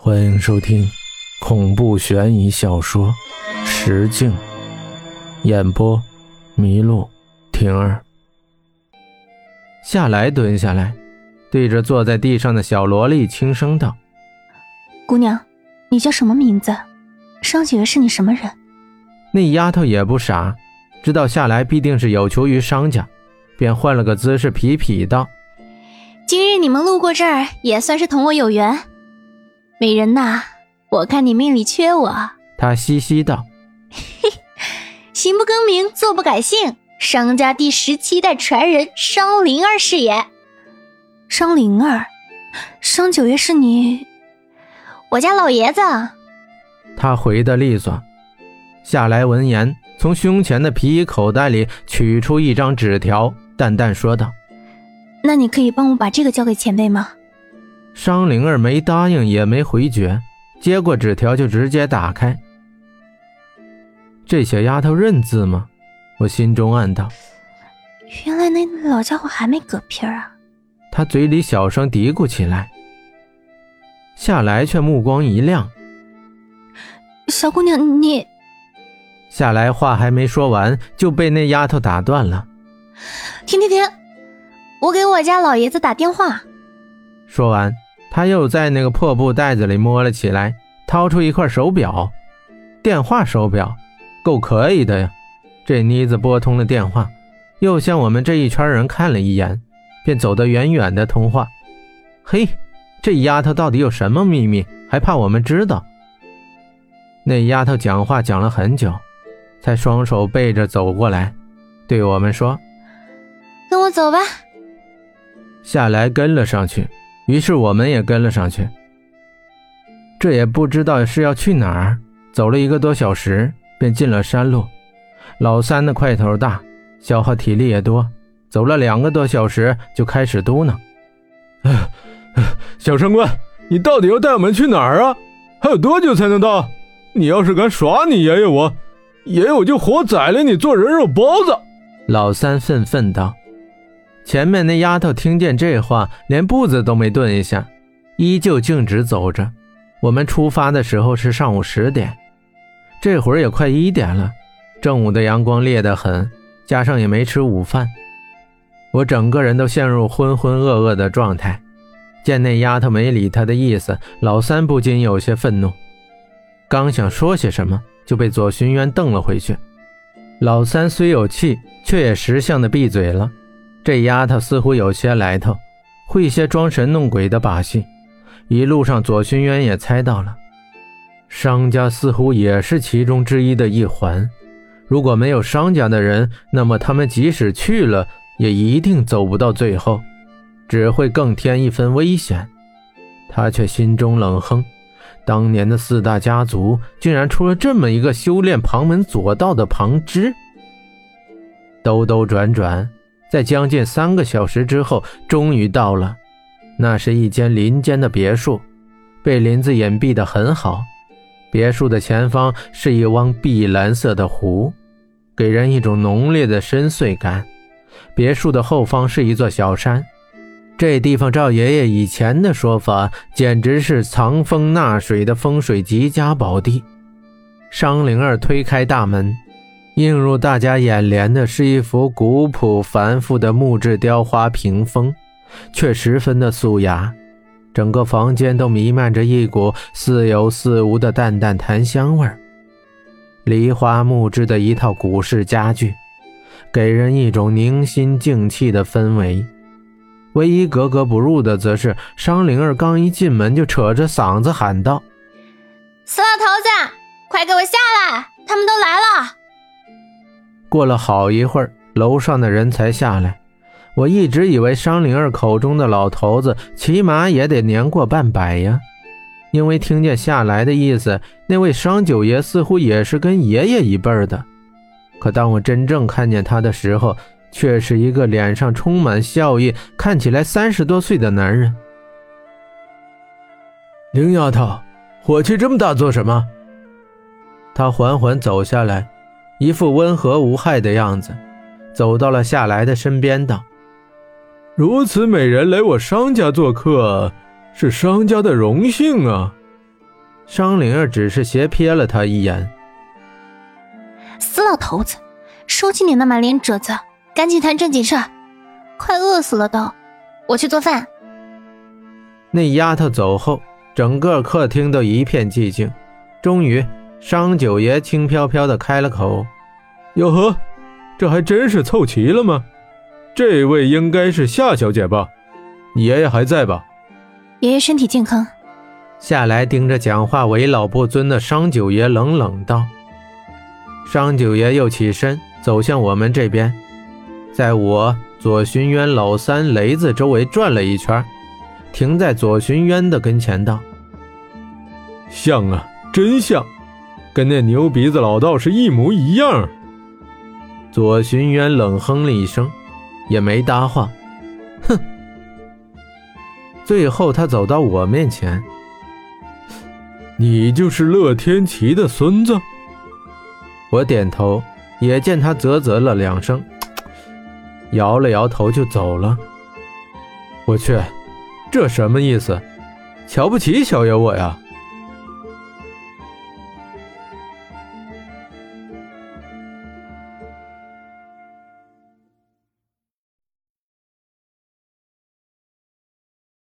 欢迎收听恐怖悬疑小说《石镜》，演播：麋鹿婷儿。夏来蹲下来，对着坐在地上的小萝莉轻声道：“姑娘，你叫什么名字？商九爷是你什么人？”那丫头也不傻，知道夏来必定是有求于商家，便换了个姿势，痞痞道：“今日你们路过这儿，也算是同我有缘。”美人呐，我看你命里缺我。他嘻嘻道：“嘿，行不更名，坐不改姓，商家第十七代传人商灵儿是也。商灵儿，商九爷是你，我家老爷子。”他回的利索。夏来闻言，从胸前的皮衣口袋里取出一张纸条，淡淡说道：“那你可以帮我把这个交给前辈吗？”商灵儿没答应，也没回绝，接过纸条就直接打开。这小丫头认字吗？我心中暗道。原来那老家伙还没嗝屁啊！他嘴里小声嘀咕起来。夏来却目光一亮：“小姑娘，你……”夏来话还没说完，就被那丫头打断了。停停停！我给我家老爷子打电话。说完。他又在那个破布袋子里摸了起来，掏出一块手表，电话手表，够可以的呀。这妮子拨通了电话，又向我们这一圈人看了一眼，便走得远远的通话。嘿，这丫头到底有什么秘密，还怕我们知道？那丫头讲话讲了很久，才双手背着走过来，对我们说：“跟我走吧。”下来跟了上去。于是我们也跟了上去，这也不知道是要去哪儿。走了一个多小时，便进了山路。老三的块头大，消耗体力也多，走了两个多小时就开始嘟囔：“哎，小山官，你到底要带我们去哪儿啊？还有多久才能到？你要是敢耍你爷爷我，爷爷我就活宰了你做人肉包子！”老三愤愤道。前面那丫头听见这话，连步子都没顿一下，依旧径直走着。我们出发的时候是上午十点，这会儿也快一点了。正午的阳光烈得很，加上也没吃午饭，我整个人都陷入浑浑噩噩的状态。见那丫头没理他的意思，老三不禁有些愤怒，刚想说些什么，就被左寻渊瞪了回去。老三虽有气，却也识相的闭嘴了。这丫头似乎有些来头，会些装神弄鬼的把戏。一路上，左寻渊也猜到了，商家似乎也是其中之一的一环。如果没有商家的人，那么他们即使去了，也一定走不到最后，只会更添一分危险。他却心中冷哼：当年的四大家族，竟然出了这么一个修炼旁门左道的旁支。兜兜转转。在将近三个小时之后，终于到了。那是一间林间的别墅，被林子隐蔽得很好。别墅的前方是一汪碧蓝色的湖，给人一种浓烈的深邃感。别墅的后方是一座小山，这地方照爷爷以前的说法，简直是藏风纳水的风水极佳宝地。商灵儿推开大门。映入大家眼帘的是一幅古朴繁复的木质雕花屏风，却十分的素雅。整个房间都弥漫着一股似有似无的淡淡檀香味儿。梨花木质的一套古式家具，给人一种宁心静气的氛围。唯一格格不入的，则是商灵儿刚一进门就扯着嗓子喊道：“死老头子，快给我下来！他们都来了！”过了好一会儿，楼上的人才下来。我一直以为商灵儿口中的老头子起码也得年过半百呀，因为听见下来的意思，那位商九爷似乎也是跟爷爷一辈的。可当我真正看见他的时候，却是一个脸上充满笑意、看起来三十多岁的男人。林丫头，火气这么大做什么？他缓缓走下来。一副温和无害的样子，走到了夏来的身边，道：“如此美人来我商家做客，是商家的荣幸啊。商灵儿只是斜瞥了他一眼。死老头子，收起你那满脸褶子，赶紧谈正经事儿。快饿死了都，我去做饭。那丫头走后，整个客厅都一片寂静。终于，商九爷轻飘飘的开了口：“哟呵，这还真是凑齐了吗？这位应该是夏小姐吧？你爷爷还在吧？”爷爷身体健康。下来盯着讲话为老不尊的商九爷冷冷道：“商九爷又起身走向我们这边，在我左寻渊、老三、雷子周围转了一圈，停在左寻渊的跟前道：‘像啊，真像，跟那牛鼻子老道士一模一样。’左寻渊冷哼了一声，也没搭话。哼。最后他走到我面前。”你就是乐天齐的孙子。我点头，也见他啧啧了两声，摇了摇头就走了。我去，这什么意思？瞧不起小爷我呀？